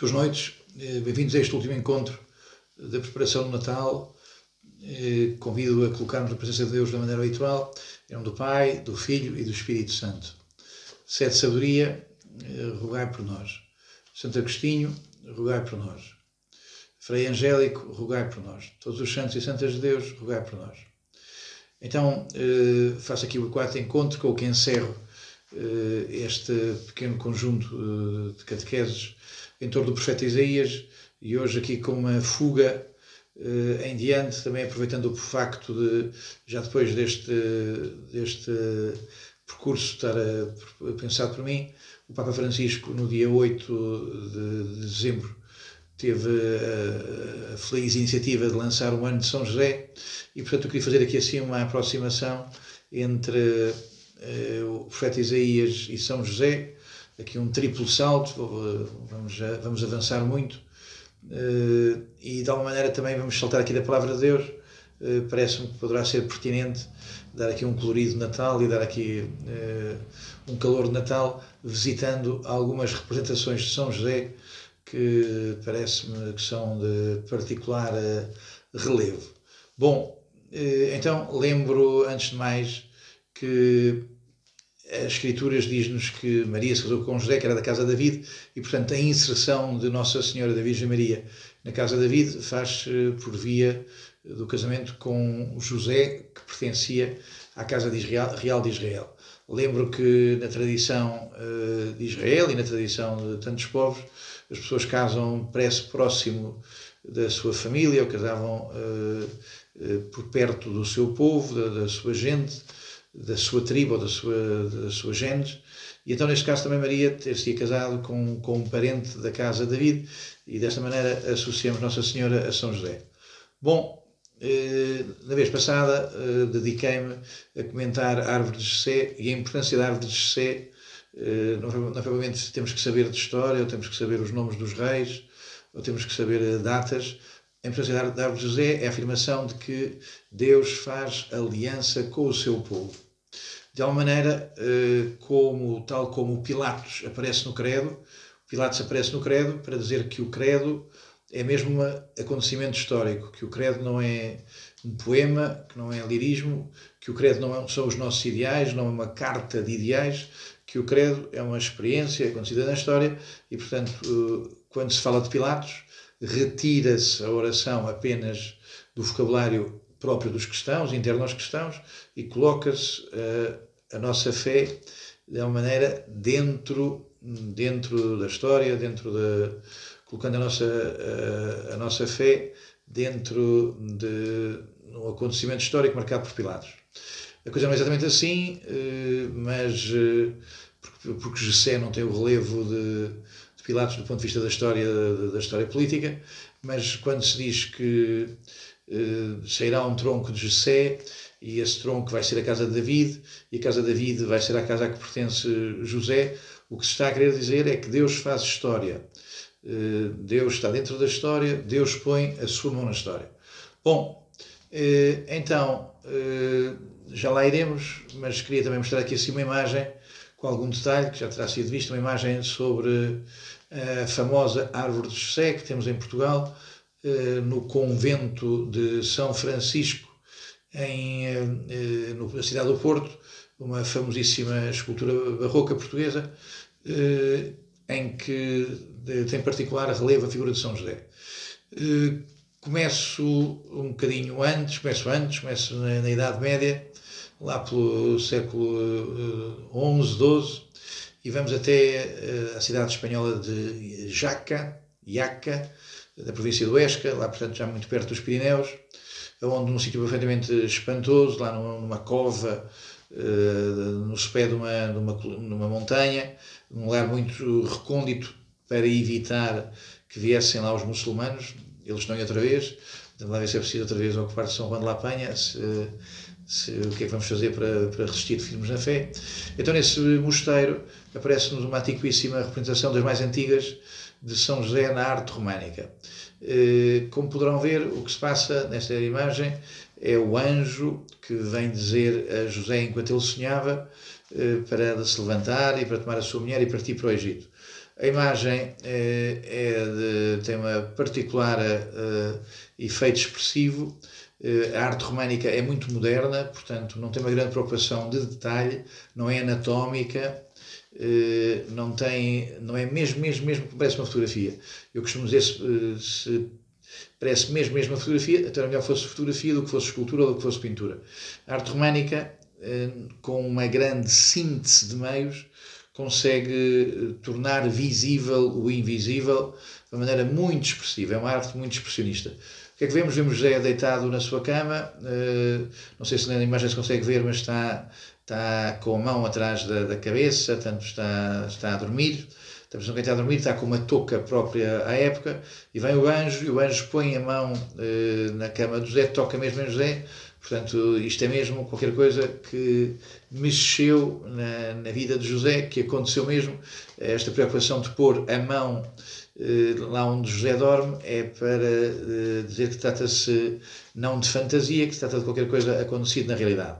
Boas noites, eh, bem-vindos a este último encontro da preparação do Natal. Eh, convido a colocarmos a presença de Deus da maneira habitual, em nome do Pai, do Filho e do Espírito Santo. Sede Sabedoria, eh, rogai por nós. Santo Agostinho, rogai por nós. Frei Angélico, rogai por nós. Todos os santos e santas de Deus, rogai por nós. Então, faço aqui o quarto encontro com o que encerro este pequeno conjunto de catequeses em torno do profeta Isaías e hoje aqui com uma fuga uh, em diante, também aproveitando o facto de, já depois deste, deste percurso estar a, pensado por mim, o Papa Francisco, no dia 8 de, de dezembro, teve a, a, feliz iniciativa de lançar o ano de São José e, portanto, eu queria fazer aqui assim uma aproximação entre uh, o profeta Isaías e São José, aqui um triplo salto, vamos, vamos avançar muito uh, e de alguma maneira também vamos saltar aqui da palavra de Deus. Uh, Parece-me que poderá ser pertinente dar aqui um colorido Natal e dar aqui um calor de Natal, visitando algumas representações de São José que parece-me que são de particular relevo. Bom, então lembro antes de mais que as Escrituras diz-nos que Maria se casou com José, que era da casa de David, e portanto a inserção de Nossa Senhora da Virgem Maria na casa de David faz por via do casamento com José, que pertencia à casa de Israel, real de Israel. Lembro que na tradição uh, de Israel e na tradição de tantos povos, as pessoas casam preço próximo da sua família, ou casavam por perto do seu povo, da, da sua gente, da sua tribo ou da sua, da sua genes. E então, neste caso, também Maria ter-se casado com, com um parente da casa de David e desta maneira associamos Nossa Senhora a São José. Bom, eh, na vez passada eh, dediquei-me a comentar a árvore de Jessé e a importância da árvore de Jessé. Eh, provavelmente temos que saber de história, ou temos que saber os nomes dos reis, ou temos que saber datas, a importância da árvore de José é a afirmação de que Deus faz aliança com o seu povo. De alguma maneira, eh, como, tal como Pilatos aparece no Credo, Pilatos aparece no Credo para dizer que o Credo é mesmo um acontecimento histórico, que o Credo não é um poema, que não é lirismo, que o Credo não é, são os nossos ideais, não é uma carta de ideais, que o Credo é uma experiência acontecida na história e, portanto, eh, quando se fala de Pilatos, retira-se a oração apenas do vocabulário próprio dos cristãos, interno aos cristãos, e coloca-se uh, a nossa fé de uma maneira dentro, dentro da história, dentro da, colocando a nossa, uh, a nossa fé dentro de um acontecimento histórico marcado por Pilatos. A coisa não é exatamente assim, uh, mas porque, José não tem o relevo de de Pilatos do ponto de vista da história, da, história política, mas quando se diz que sairá um tronco de Jessé e esse tronco vai ser a casa de David e a casa de David vai ser a casa a que pertence José, o que se está a querer dizer é que Deus faz história. Uh, Deus está dentro da história, Deus põe a sua mão na história. Bom, uh, então, já lá iremos, mas queria também mostrar aqui assim uma imagem com algum detalhe, que já terá sido visto, uma imagem sobre a famosa árvore de José que temos em Portugal, eh, no convento de São Francisco, em, eh, na cidade do Porto, uma famosíssima escultura barroca portuguesa, eh, em que tem particular relevo a figura de São José. Começo um bocadinho antes, começo antes, começo na, na Idade Média, lá pelo século XI, XII, e vamos até a cidade espanhola de Jaca, Iaca, da província do Esca, lá portanto já muito perto dos Pirineus, onde num sítio perfeitamente espantoso, lá numa, numa cova, uh, no pé de uma, de uma, numa montanha, num lugar muito recôndito para evitar que viessem lá os muçulmanos, eles não iam outra vez, lá ver se é preciso outra vez ocupar São Juan de la Penha, se, se, o que é que vamos fazer para, para resistir firmes na fé. Então, nesse mosteiro, aparece-nos uma antiquíssima representação das mais antigas de São José na arte românica. Eh, como poderão ver, o que se passa nesta imagem é o anjo que vem dizer a José, enquanto ele sonhava, eh, para se levantar e para tomar a sua mulher e partir para o Egito. A imagem é, é de, tem uma particular efeito expressivo. A arte românica é muito moderna, portanto, não tem uma grande preocupação de detalhe, não é anatómica, uh, não, tem, não é mesmo, mesmo, mesmo que parece uma fotografia. Eu costumo dizer se, se parece mesmo, mesmo uma fotografia, até melhor fosse fotografia do que fosse escultura ou do que fosse pintura. A arte românica, com uma grande síntese de meios, consegue eh, tornar visível o invisível de uma maneira muito expressiva. É uma arte muito expressionista. O que é que vemos? Vemos José deitado na sua cama. Eh, não sei se na imagem se consegue ver, mas está, está com a mão atrás da, da cabeça, tanto está, está a dormir. Estamos no está a dormir, está com uma touca própria à época, e vem o anjo, e o anjo põe a mão eh, na cama do José, toca mesmo em José, Portanto, isto é mesmo qualquer coisa que mexeu na, na vida de José, que aconteceu mesmo. Esta preocupação de pôr a mão lá onde José dorme é para eh, dizer que trata-se não de fantasia, que se trata de qualquer coisa acontecida na realidade.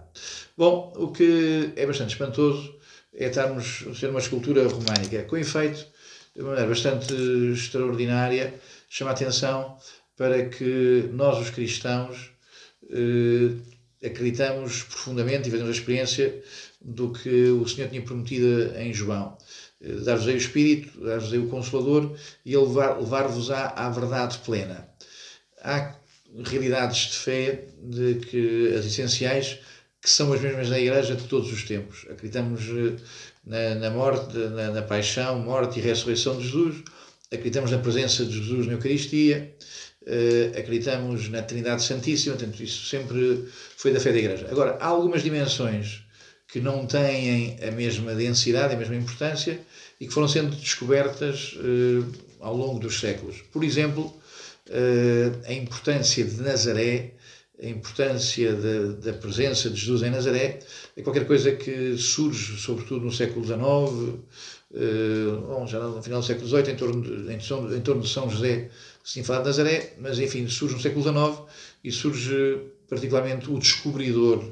Bom, o que é bastante espantoso é estarmos a ser uma escultura românica. Com efeito, de uma maneira bastante extraordinária, chama a atenção para que nós, os cristãos, eh, acreditamos profundamente e fazemos a experiência do que o Senhor tinha prometido em João. Eh, dar-vos-ei o Espírito, dar-vos-ei o Consolador e ele levar-vos à, à verdade plena. Há realidades de fé de que as essenciais que são as mesmas na Igreja de todos os tempos. Acreditamos eh, na, na morte, na, na, paixão, morte e ressurreição de Jesus, acreditamos na presença de Jesus na Eucaristia, uh, acreditamos na Trindade Santíssima, portanto, isso sempre foi da fé da Igreja. Agora, há algumas dimensões que não têm a mesma densidade, a mesma importância e que foram sendo descobertas uh, ao longo dos séculos. Por exemplo, uh, a importância de Nazaré, a importância da, da, presença de Jesus em Nazaré, é qualquer coisa que surge, sobretudo no século XIX, uh, bom, já no final do século XVIII, em torno de, em, em torno de São José assim falar de Nazaré, mas enfim, surge no século XIX e surge particularmente o descobridor,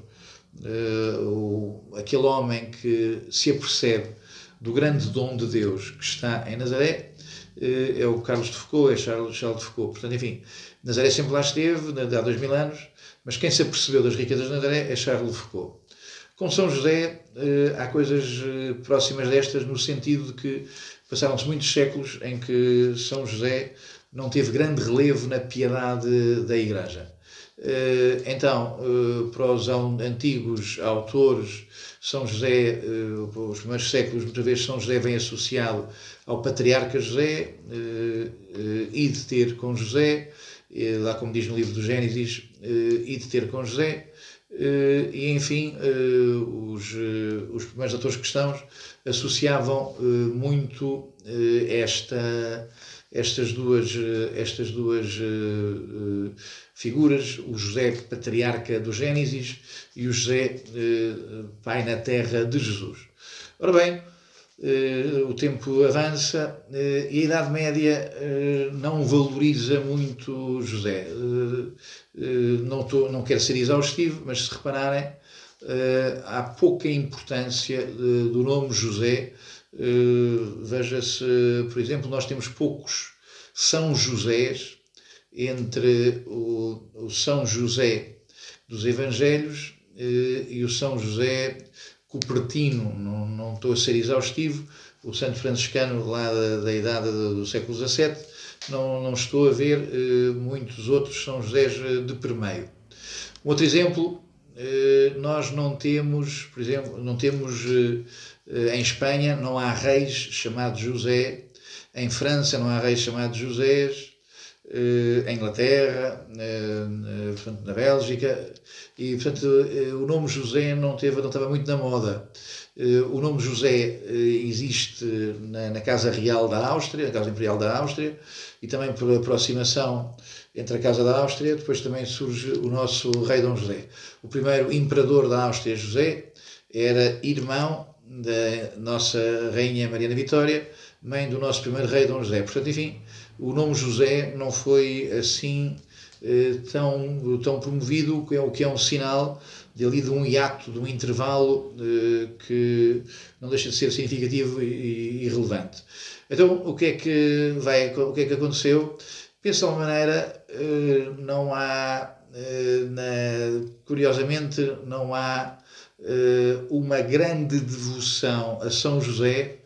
o, aquele homem que se apercebe do grande dom de Deus que está em Nazaré, uh, é o Carlos de Foucault, é Charles, Charles de Foucault. Portanto, enfim, Nazaré sempre lá esteve, há dois mil anos, mas quem se apercebeu das riquezas de Nazaré é Charles de Foucault. Com São José, uh, há coisas próximas destas, no sentido de que passaram-se muitos séculos em que São José não teve grande relevo na piedade da Igreja. Eh, então, eh, para os antigos autores, São José, eh, os primeiros séculos, muitas vezes São José vem associado ao patriarca José, e de ter com José, lá como diz no livro do Gênesis, e de ter com José, e enfim, os, os primeiros autores cristãos associavam muito esta estas duas, estas duas figuras, o José patriarca do Gênesis e o José uh, pai na terra de Jesus. Ora bem, o tempo avança e a Idade Média não valoriza muito José. não, tô, não quero ser exaustivo, mas se repararem, há pouca importância do nome José Veja-se, por exemplo, nós temos poucos São Josés entre o, o São José dos Evangelhos uh, e o São José Cupertino. Não, não estou a ser exaustivo, o santo franciscano lá da, da idade do, século XVII, não, não estou a ver uh, muitos outros São Josés de permeio. Um outro exemplo, nós não temos, por exemplo, não temos eh, em Espanha não há reis chamados José, em França não há reis chamados Josés, eh, em Inglaterra, eh, portanto, na Bélgica, e portanto o nome José não, teve, não estava muito na moda. O nome José existe na, na Casa Real da Áustria, na Casa Imperial da Áustria, e também por aproximação entre a Casa da Áustria, depois também surge o nosso rei Dom José. O primeiro imperador da Áustria, José, era irmão da nossa Rainha Mariana Vitória, mãe do nosso primeiro rei Dom José. Portanto, enfim, o nome José não foi assim eh, tão, tão promovido, o que é um sinal de ali de um hiato, de um intervalo eh, que não deixa de ser significativo e, e relevante. Então, o que é que vai, o que é que aconteceu? Penso de alguma maneira, eh, não há, curiosamente, não há uma grande devoção a São José,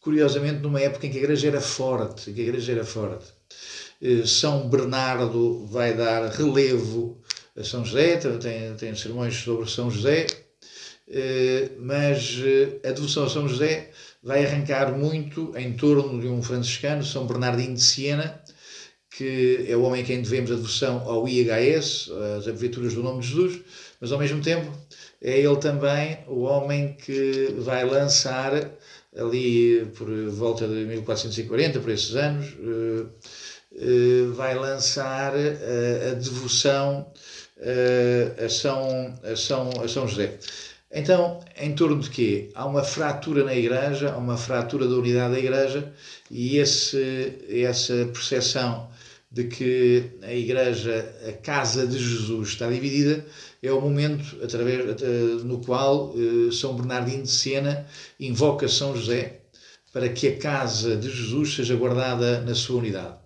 curiosamente numa época em que a igreja era forte, que a igreja era forte. Eh, São Bernardo vai dar relevo a São José, tem, tem sermões sobre São José, eh, mas a devoção a São José vai arrancar muito em torno de um franciscano, São Bernardino de Siena, que é o homem a quem devemos a devoção ao IHS, as Abreviaturas do Nome de Jesus, mas ao mesmo tempo é ele também o homem que vai lançar ali por volta de 1440, por esses anos, eh, eh, vai lançar a devoção a São, a São, a São José. Então, em torno de quê? Há uma fratura na Igreja, há uma fratura da unidade da Igreja e esse, essa percepção de que a Igreja, a casa de Jesus, está dividida, é o momento através, no qual eh, São Bernardino de Sena invoca São José para que a casa de Jesus seja guardada na sua unidade.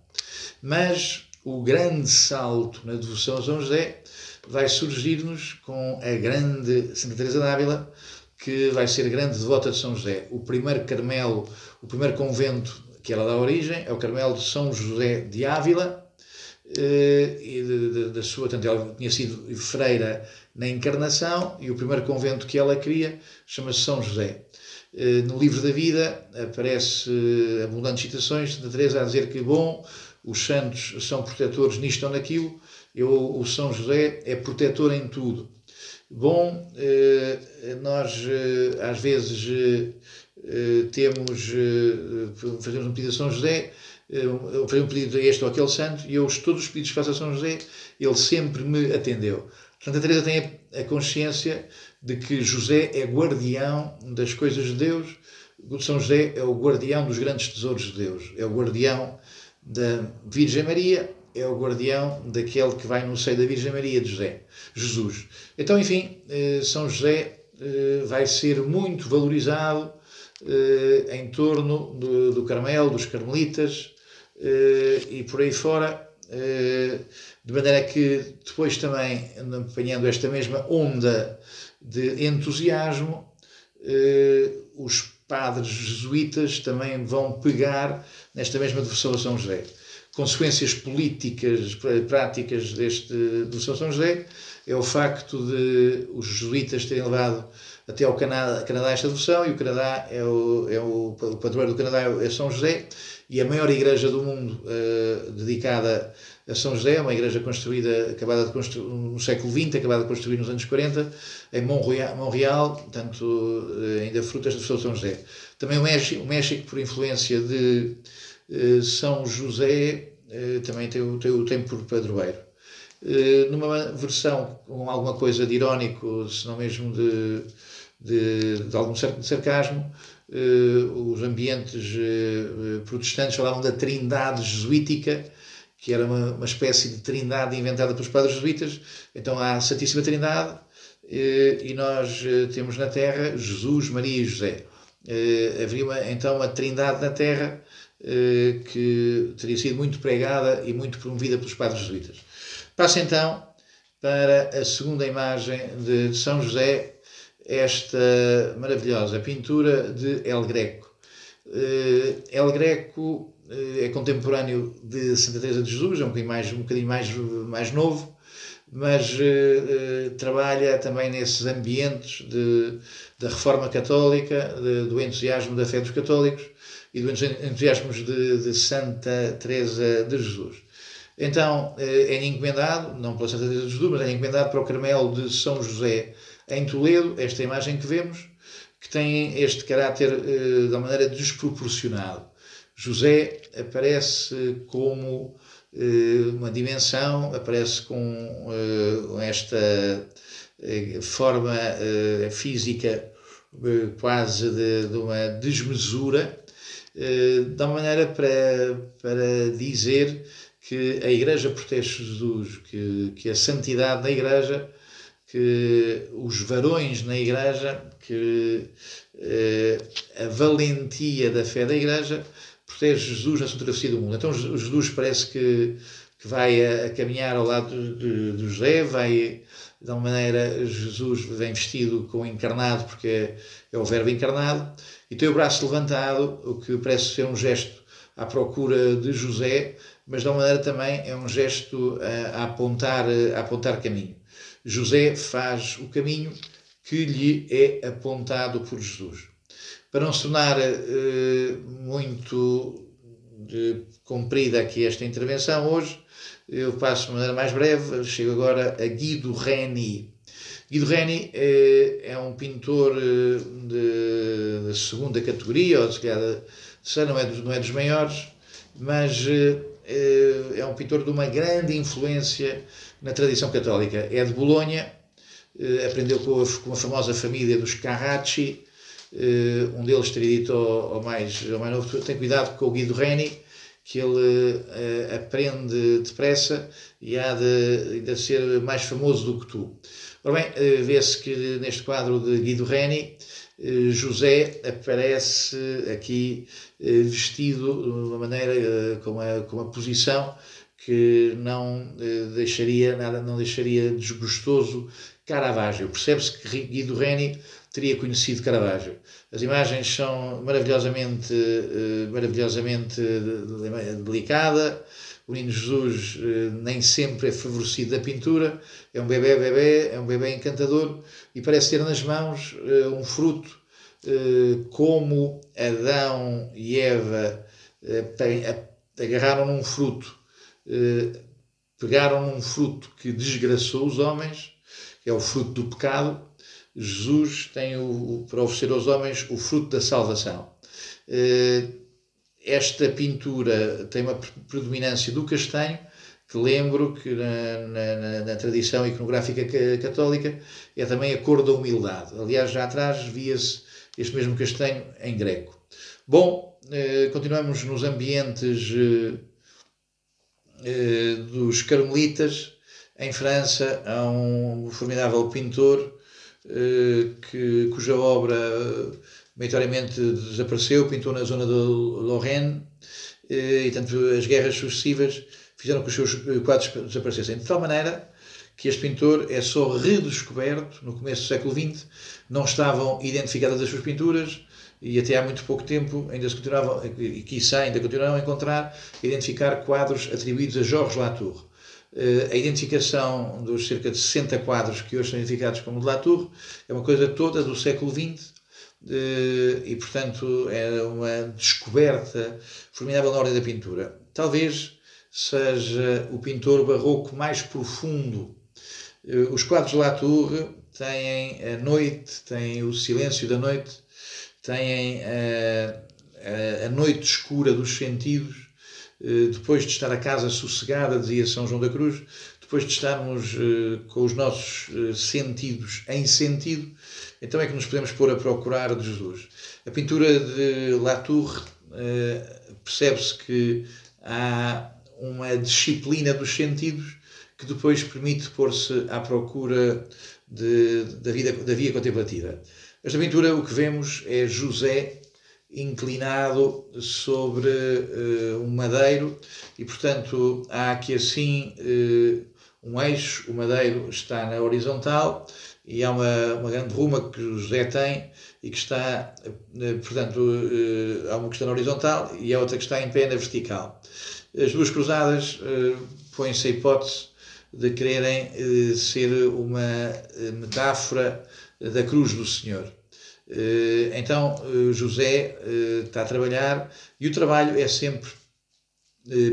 Mas o grande salto na devoção a São José vai surgir-nos com a grande Santa Teresa d'Ávila, que vai ser grande devota de São José. O primeiro Carmelo, o primeiro convento que ela dá origem é o Carmelo de São José de Ávila, eh, da sua, tanto ela tinha sido freira na Encarnação, e o primeiro convento que ela cria chama-se São José. Eh, no livro da vida aparece abundantes citações de Teresa a dizer que, bom, os santos são protetores nisto ou naquilo, eu, o São José é protetor em tudo. Bom, eh, nós às vezes temos, fazemos um pedido a São José, fazer um pedido a este ou aquele santo e eu, todos os pedidos que faço a São José, ele sempre me atendeu. Santa Teresa tem a consciência de que José é guardião das coisas de Deus, São José é o guardião dos grandes tesouros de Deus, é o guardião da Virgem Maria, é o guardião daquele que vai no seio da Virgem Maria de José, Jesus. Então, enfim, eh, São José eh, vai ser muito valorizado eh, em torno do, do Carmelo, dos Carmelitas, eh, e por aí fora, eh, de maneira que depois também, apanhando esta mesma onda de entusiasmo, eh, os padres jesuítas também vão pegar nesta mesma devoção a São José. Consequências políticas, práticas deste devoção a São José é o facto de os jesuítas terem levado até ao Canadá, Canadá esta devoção e o Canadá é o, é o, o padroeiro do Canadá é São José e a maior igreja do mundo uh, dedicada a São José, uma igreja construída, acabada de construir no século XX, acabada de construir nos anos 40, em Montreal, Montreal portanto, uh, ainda frutas de São José. Também o México, o México por influência de uh, São José, também tem o, tem o tem por padroeiro. numa versão com alguma coisa de irónico, se não mesmo de, de, de algum sarcasmo, uh, os ambientes uh, protestantes falavam da trindade jesuítica, que era uma, uma espécie de trindade inventada pelos padres jesuítas. Então há a Santíssima Trindade e nós temos na Terra Jesus, Maria e José. havia uma, então uma trindade na Terra que teria sido muito pregada e muito promovida pelos padres jesuítas. Passa então para a segunda imagem de São José, esta maravilhosa pintura de El Greco. Eh, El Greco eh, é contemporâneo de Santa Teresa de Jesus, é um bocadinho mais, um bocadinho mais, mais novo, mas uh, trabalha também nesses ambientes de, da reforma católica, de, do entusiasmo da fé dos católicos e do entusiasmo de, de Santa Teresa de Jesus. Então, é encomendado, não pela Santa Teresa de Jesus, mas é encomendado para o Carmelo de São José em Toledo, esta imagem que vemos, que tem este caráter uh, de uma maneira desproporcionado. José aparece como uh, uma dimensão, aparece com uh, esta forma física quase de, de, uma desmesura, de uma maneira para, para dizer que a Igreja protege Jesus, que, que a santidade da Igreja, que os varões na Igreja, que eh, a valentia da fé da Igreja protege Jesus na sua travessia do mundo. Então Jesus parece que, que vai a, a caminhar ao lado de, de, José, vai de uma maneira, Jesus vem vestido com encarnado, porque é, é o verbo encarnado, e tem o braço levantado, o que parece ser um gesto à procura de José, mas de uma maneira também é um gesto a, a apontar, a apontar caminho. José faz o caminho que lhe é apontado por Jesus. Para não se tornar uh, muito de, comprida aqui esta intervenção hoje, eu passo de maneira mais breve, chego agora a Guido Reni. Guido Reni uh, é um pintor uh, de, de, segunda categoria, ou se calhar não é, dos, não é dos maiores, mas é um pintor de uma grande influência na tradição católica. É de Bolonha, aprendeu com a, famosa família dos Carracci, Uh, um deles teria dito ao, mais, ao mais novo: tem cuidado com o Guido Reni, que ele uh, aprende depressa e há de, de ser mais famoso do que tu. Ora bem, uh, vê-se que neste quadro de Guido Reni, José aparece aqui vestido de uma maneira, com uma, com uma posição que não deixaria nada, não deixaria desgostoso Caravaggio. Percebe-se que Guido Reni teria conhecido Caravaggio. As imagens são maravilhosamente, eh, maravilhosamente delicada. O Menino Jesus eh, nem sempre é favorecido da pintura. É um bebê, bebê, é um bebê encantador e parece ter nas mãos eh, um fruto como Adão e Eva agarraram num fruto, pegaram num fruto que desgraçou os homens, que é o fruto do pecado, Jesus tem o, para oferecer aos homens o fruto da salvação. Eh, esta pintura tem uma predominância do castanho, que lembro que na, na, na, tradição iconográfica católica é também a cor da humildade. Aliás, já atrás via-se este mesmo castanho em greco. Bom, eh, continuamos nos ambientes eh, dos carmelitas. Em França há um formidável pintor que, cuja obra maioritariamente desapareceu, pintou na zona de Lorraine, eh, e tanto as guerras sucessivas fizeram que os seus quadros desaparecessem. De tal maneira que este pintor é só redescoberto no começo do século XX, não estavam identificadas as suas pinturas, e até há muito pouco tempo ainda se continuavam, e quiçá ainda continuaram a encontrar, identificar quadros atribuídos a Georges Latour. Eh, a identificação dos cerca de 60 quadros que hoje são identificados como de Latour é uma coisa toda do século XX eh, e, portanto, é uma descoberta formidável na ordem da pintura. Talvez seja o pintor barroco mais profundo. Eh, os quadros de Latour têm a noite, têm o silêncio da noite, têm a, a, a noite escura dos sentidos depois de estar a casa sossegada, dizia São João da Cruz, depois de estarmos eh, com os nossos eh, sentidos em sentido, então é que nos podemos pôr a procurar de Jesus. A pintura de Latour percebe-se que há uma disciplina dos sentidos que depois permite pôr-se à procura de, da, vida, da via contemplativa. Esta pintura, o que vemos é José inclinado sobre uh, um madeiro e, portanto, há aqui assim uh, um eixo, o madeiro está na horizontal e há uma, uma grande ruma que o José tem e que está, uh, portanto, há uma que está na horizontal e a outra que está em pé na vertical. As duas cruzadas põem-se a hipótese de quererem ser uma metáfora da cruz do Senhor. Eh, então, eh, José eh, está a trabalhar e o trabalho é sempre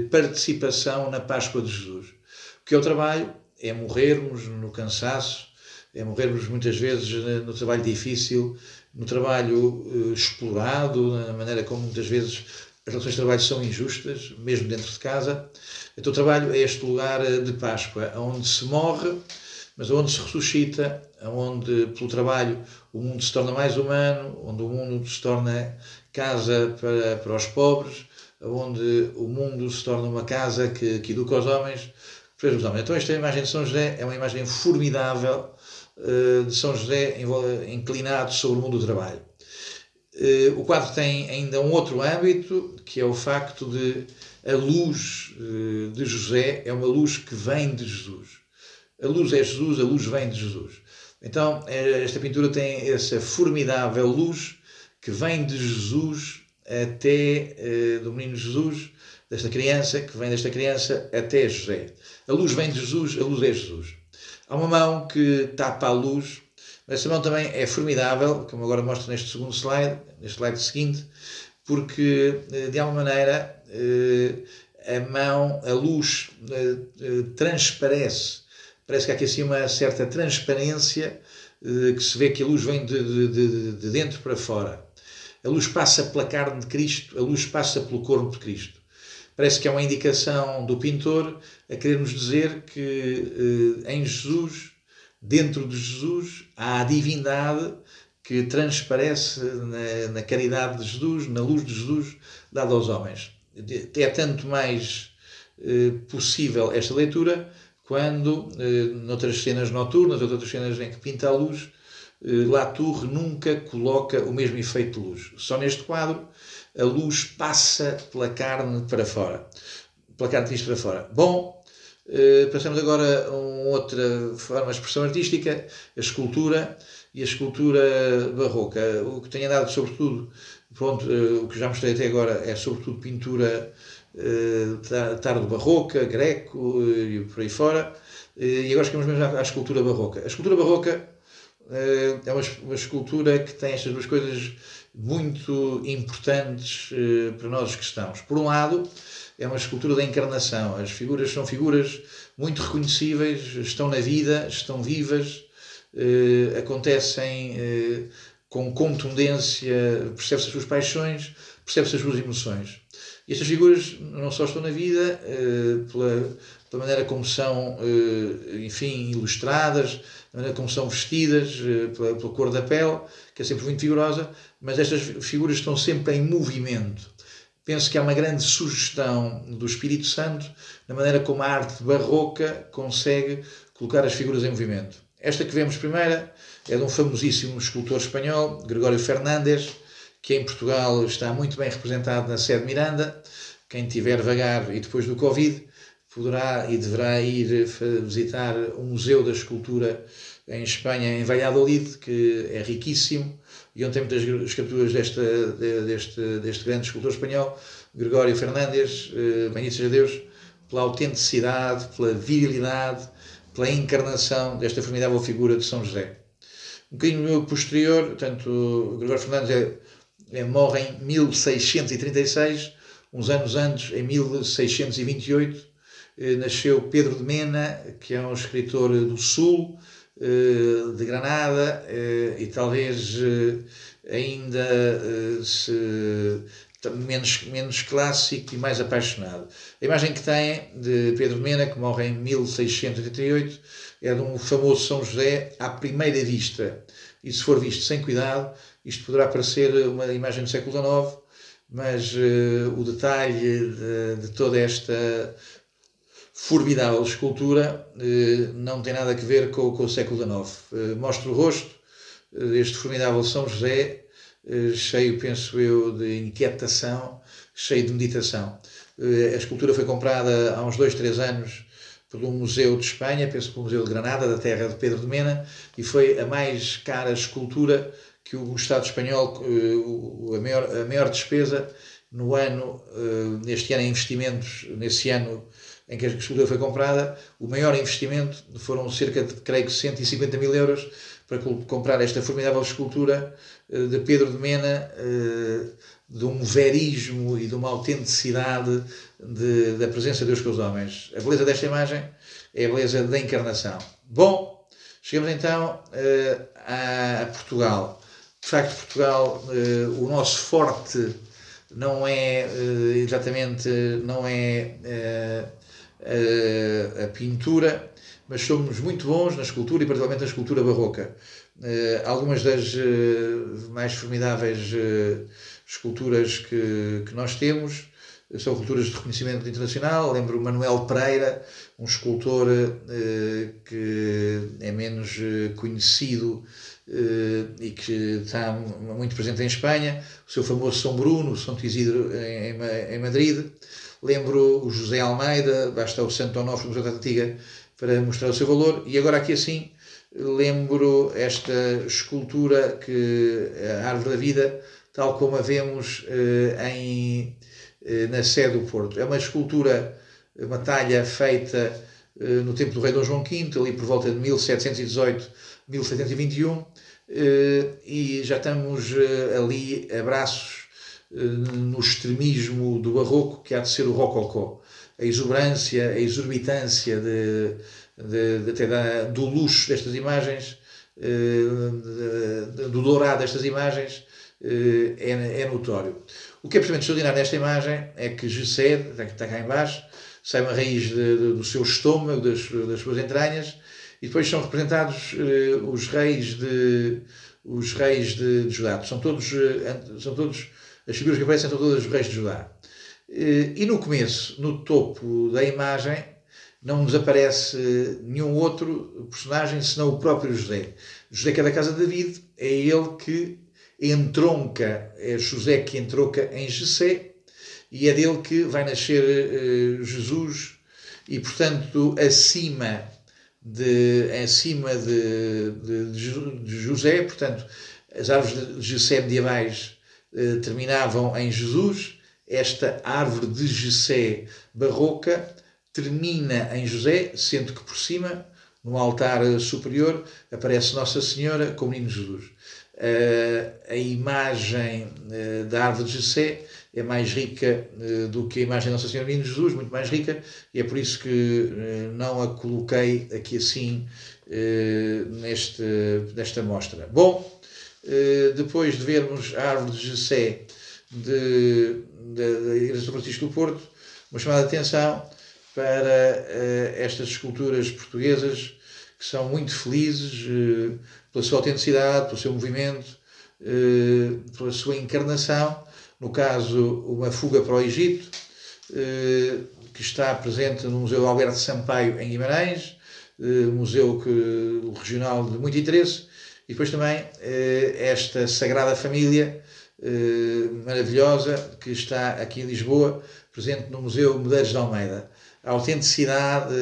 participação na Páscoa de Jesus. O que é o trabalho? É morrermos no cansaço, é morrermos muitas vezes no trabalho difícil, no trabalho explorado, na maneira como muitas vezes as relações de trabalho são injustas, mesmo dentro de casa. Então, o trabalho é este lugar de Páscoa, onde se morre mas onde se ressuscita, onde pelo trabalho o mundo se torna mais humano, onde o mundo se torna casa para, para os pobres, onde o mundo se torna uma casa que, que educa os homens. Então, esta imagem de São José é uma imagem formidável uh, de São José inclinado sobre o mundo do trabalho. Uh, o quadro tem ainda um outro âmbito, que é o facto de a luz uh, de José é uma luz que vem de Jesus. A luz é Jesus, a luz vem de Jesus. Então, esta pintura tem essa formidável luz que vem de Jesus até uh, do menino Jesus, desta criança, que vem desta criança até José. A luz vem de Jesus, a luz é Jesus. Há uma mão que tapa a luz, mas essa mão também é formidável, como agora mostro neste segundo slide, neste slide seguinte, porque uh, de alguma maneira a mão, a luz transparece. Parece que há aqui assim uma certa transparência que se vê que a luz vem de, de, de, de dentro para fora. A luz passa pela carne de Cristo, a luz passa pelo corpo de Cristo. Parece que é uma indicação do pintor a querer-nos dizer que eh, em Jesus, dentro de Jesus, há a divindade que transparece na, na caridade de Jesus, na luz de Jesus dada aos homens. É tanto mais eh, possível esta leitura quando, eh, noutras cenas noturnas, outras cenas em que pinta a luz, eh, Latour nunca coloca o mesmo efeito de luz. Só neste quadro a luz passa pela carne para fora. Pela carne para fora. Bom, eh, passamos agora a uma outra forma de expressão artística, a escultura e a escultura barroca. O que tenho andado sobretudo, pronto, eh, o que já mostrei até agora é sobretudo pintura tardo barroca, greco e por aí fora. E agora chegamos mesmo à escultura barroca. A escultura barroca eh, é uma, uma escultura que tem estas duas coisas muito importantes eh, para nós estamos. Por um lado, é uma escultura da encarnação. As figuras são figuras muito reconhecíveis, estão na vida, estão vivas, eh, acontecem com contundência, percebe-se as suas paixões, percebe-se as suas emoções. Estas figuras não só estão na vida, pela, pela maneira como são, enfim, ilustradas, da maneira como são vestidas, eh, pela, pela cor da pele, que é sempre muito vigorosa, mas estas figuras estão sempre em movimento. Penso que há uma grande sugestão do Espírito Santo na maneira como a arte barroca consegue colocar as figuras em movimento. Esta que vemos primeira é de um famosíssimo escultor espanhol, Gregório Fernandes, que em Portugal está muito bem representado na sede Miranda. Quem tiver vagar e depois do Covid poderá e deverá ir visitar o Museu da Escultura em Espanha, em Valladolid, que é riquíssimo e onde tem muitas esculturas desta, deste, deste grande escultor espanhol, Gregório Fernandes, eh, bendito seja Deus, pela autenticidade, pela virilidade, pela encarnação desta formidável figura de São José. Um bocadinho posterior, portanto, Gregório Fernandes é, morre em 1636, uns anos antes, em 1628, eh, nasceu Pedro de Mena, que é um escritor do Sul, eh, de Granada, eh, e talvez ainda se, menos, menos clássico e mais apaixonado. A imagem que tem de Pedro de Mena, que morre em 1688, é de um famoso São José à primeira vista. E se for visto sem cuidado, isto poderá parecer uma imagem do século XIX, mas uh, o detalhe de, de, toda esta formidável escultura, eh, não tem nada a ver com, com o século XIX. Eh, mostra o rosto eh, deste formidável São José, cheio, penso eu, de inquietação, cheio de meditação. A escultura foi comprada há uns dois, três anos pelo Museu de Espanha, penso pelo Museu de Granada, da terra de Pedro de Mena, e foi a mais cara escultura que o Estado espanhol, a maior, a maior despesa no ano, neste ano em investimentos, nesse ano em que a escultura foi comprada, o maior investimento foram cerca de, creio que, 150 mil euros para comprar esta formidável escultura eh, de Pedro de Mena, eh, de um verismo e de uma autenticidade de, da presença de Deus com os homens. A beleza desta imagem é a beleza da encarnação. Bom, chegamos então eh, a Portugal. De facto, Portugal, o nosso forte não é exatamente, não é a, a pintura, mas somos muito bons na escultura e particularmente na escultura barroca. Algumas das mais formidáveis esculturas que, que nós temos são culturas de reconhecimento internacional. Lembro Manuel Pereira, um escultor eh, que é menos eh, conhecido eh, e que está muito presente em Espanha, o seu famoso São Bruno, São Isidro em, em Madrid. Lembro o José Almeida, basta o Santo Onofre do Museu da Antiga para mostrar o seu valor. E agora aqui assim lembro esta escultura que a Árvore da Vida, tal como a vemos em eh, na sede do Porto. É uma escultura, uma talha feita eh, no tempo do rei Dom João V, ali por volta de 1718, 1721, eh, e já estamos ali a braços no extremismo do barroco, que há de ser o rococó. A exuberância, a exorbitância de, de, de, de, do luxo destas imagens, do dourado destas imagens, é, é notório. O que é absolutamente extraordinário nesta imagem é que José, que está cá embaixo, sai uma raiz de, de, do seu estômago, das, das, suas entranhas, e depois são representados uh, os reis de os reis de, de Judá. São todos, uh, são todos as figuras que aparecem são todas os reis de Judá. Uh, e no começo, no topo da imagem, não nos aparece nenhum outro personagem senão o próprio José. José que é da casa de David, é ele que entronca, é José que entronca em Jessé, e é dele que vai nascer uh, Jesus, e portanto, acima de, acima de, de, de José, portanto, as árvores de Jessé medievais uh, terminavam em Jesus, esta árvore de Jessé barroca termina em José, sendo que por cima, no altar superior, aparece Nossa Senhora com o menino Jesus. Uh, a imagem uh, da árvore de Jessé é mais rica uh, do que a imagem da Nossa Senhora Menino Jesus, muito mais rica, e é por isso que não a coloquei aqui assim neste, nesta mostra. Bom, depois de vermos a árvore de de, de, da Igreja de São Francisco do Porto, uma chamada de atenção para estas esculturas portuguesas que são muito felizes pela sua autenticidade, pelo seu movimento, eh, pela sua encarnação. No caso, uma fuga para o Egito, eh, que está presente no Museu Alberto Sampaio, em Guimarães, eh, museu que, regional de muito interesse, e depois também esta Sagrada Família maravilhosa que está aqui em Lisboa, presente no Museu Medeiros de Almeida. A autenticidade,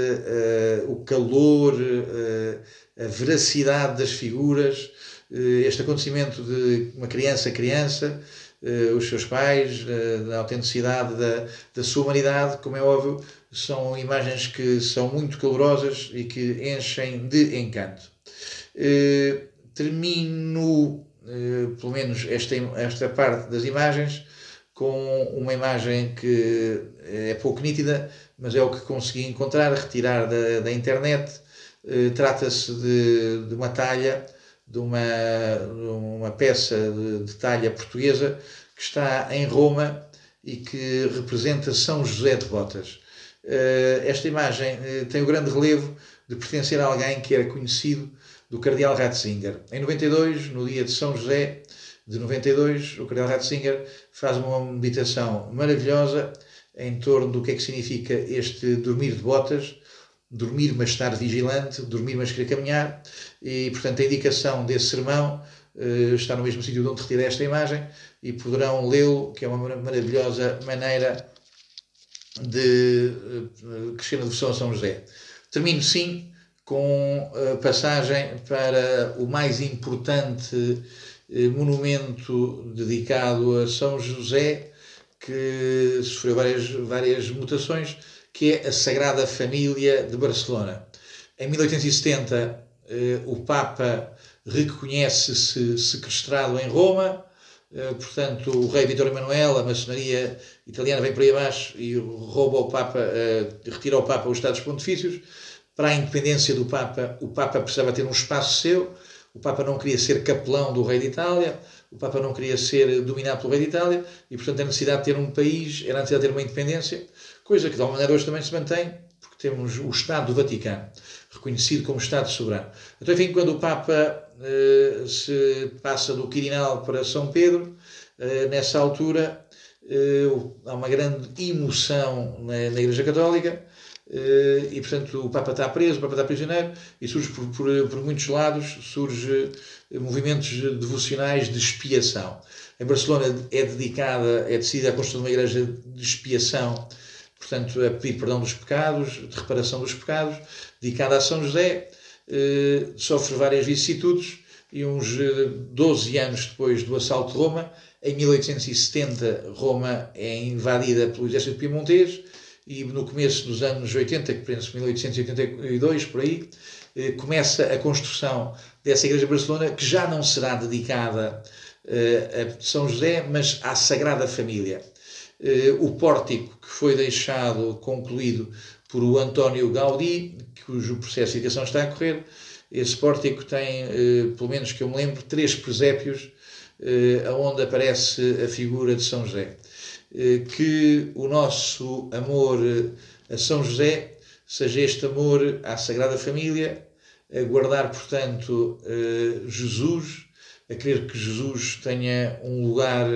o calor, a veracidade das figuras, eh, este acontecimento de uma criança a criança, eh, os seus pais, eh, a autenticidade da, da sua humanidade, como é óbvio, são imagens que são muito calorosas e que enchem de encanto. Termino, pelo menos, esta, esta parte das imagens com uma imagem que é pouco nítida, mas é o que consegui encontrar, retirar da, da internet, eh, trata-se de, de, uma talha, de uma, de uma peça de, de, talha portuguesa que está em Roma e que representa São José de Botas. Uh, esta imagem uh, tem o grande relevo de pertencer a alguém que era conhecido do Cardeal Ratzinger. Em 92, no dia de São José de 92, o Cardeal Ratzinger faz uma meditação maravilhosa em torno do que é que significa este dormir de botas, dormir mas estar vigilante, dormir mas querer caminhar, e portanto a indicação desse sermão uh, está no mesmo sítio de onde retirei esta imagem e poderão lê-lo, que é uma maravilhosa maneira de uh, crescer na devoção a São José. Termino sim com a passagem para o mais importante uh, monumento dedicado a São José, que sofreu várias, várias mutações, que é a Sagrada Família de Barcelona. Em 1870, eh, o Papa reconhece-se sequestrado em Roma, eh, portanto, o rei Vitor Emanuel, a maçonaria italiana vem por aí abaixo e rouba o Papa, eh, retira ao Papa os Estados Pontifícios. Para a independência do Papa, o Papa precisava ter um espaço seu, o Papa não queria ser capelão do rei de Itália, o Papa não queria ser dominado pelo rei de Itália e, portanto, a necessidade de ter um país era a necessidade de ter uma independência coisa que de alguma maneira hoje também se mantém, porque temos o Estado do Vaticano, reconhecido como Estado soberano. Então, enfim, quando o Papa eh, se passa do Quirinal para São Pedro, nessa altura há uma grande emoção na, na Igreja Católica e, portanto, o Papa está preso, o Papa está prisioneiro e surge por, por, por muitos lados, surge movimentos devocionais de expiação. Em Barcelona é dedicada, é decidida a construção de uma igreja de expiação, portanto, a pedir perdão dos pecados, de reparação dos pecados, dedicada a São José, eh, sofre várias vicissitudes e uns 12 eh, anos depois do assalto de Roma, em 1870, Roma é invadida pelo exército piemontês e no começo dos anos 80, que penso 1882, por aí, eh, começa a construção dessa igreja de Barcelona, que já não será dedicada eh, a São José, mas à Sagrada Família. Eh, o pórtico que foi deixado concluído por o António Gaudí, cujo processo de edificação está a correr, esse pórtico tem, eh, pelo menos que eu me lembro, três presépios onde aparece a figura de São José. Que o nosso amor a São José seja este amor à Sagrada Família, a guardar, portanto, Jesus a querer que Jesus tenha um lugar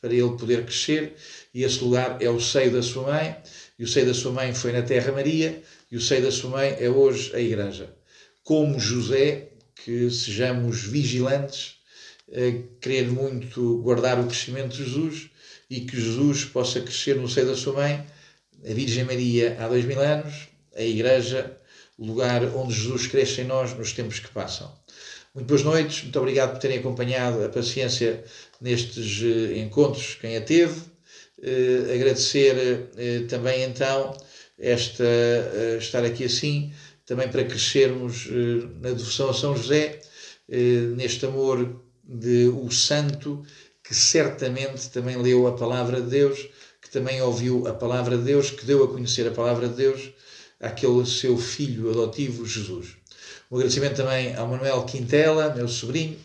para ele poder crescer, e esse lugar é o seio da sua mãe, e o seio da sua mãe foi na Terra Maria, e o seio da sua mãe é hoje a Igreja. Como José, que sejamos vigilantes, a querer muito guardar o crescimento de Jesus e que Jesus possa crescer no seio da sua mãe, a Virgem Maria há dois mil anos, a Igreja, lugar onde Jesus cresce em nós nos tempos que passam. Muito boas noites, muito obrigado por terem acompanhado a paciência nestes uh, encontros, quem a teve. Uh, agradecer uh, também então esta, estar aqui assim, também para crescermos na devoção a São José, neste amor de o santo que certamente também leu a palavra de Deus, que também ouviu a palavra de Deus, que deu a conhecer a palavra de Deus àquele seu filho adotivo, Jesus. Um agradecimento também ao Manuel Quintela, meu sobrinho,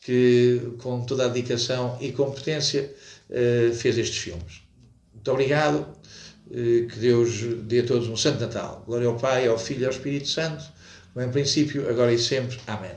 que com toda a dedicação e competência eh, fez estes filmes. Muito obrigado, eh, que Deus dê a todos um Santo Natal. Glória ao Pai, ao Filho e ao Espírito Santo, como em princípio, agora e sempre. Amém.